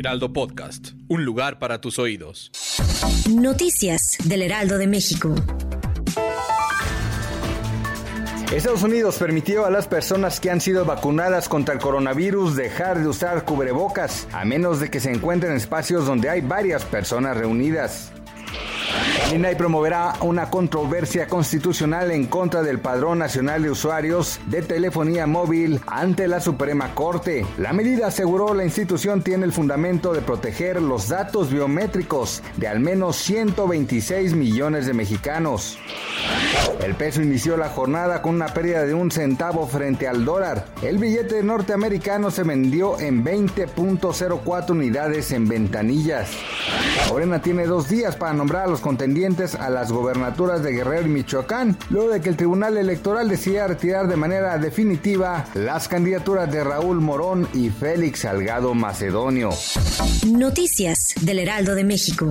Heraldo Podcast. Un lugar para tus oídos. Noticias del Heraldo de México. Estados Unidos permitió a las personas que han sido vacunadas contra el coronavirus dejar de usar cubrebocas, a menos de que se encuentren en espacios donde hay varias personas reunidas. El INAI promoverá una controversia constitucional en contra del Padrón Nacional de Usuarios de Telefonía Móvil ante la Suprema Corte. La medida, aseguró la institución, tiene el fundamento de proteger los datos biométricos de al menos 126 millones de mexicanos. El peso inició la jornada con una pérdida de un centavo frente al dólar. El billete norteamericano se vendió en 20.04 unidades en ventanillas. Morena tiene dos días para nombrar a los contendientes a las gobernaturas de Guerrero y Michoacán, luego de que el Tribunal Electoral decida retirar de manera definitiva las candidaturas de Raúl Morón y Félix Salgado Macedonio. Noticias del Heraldo de México.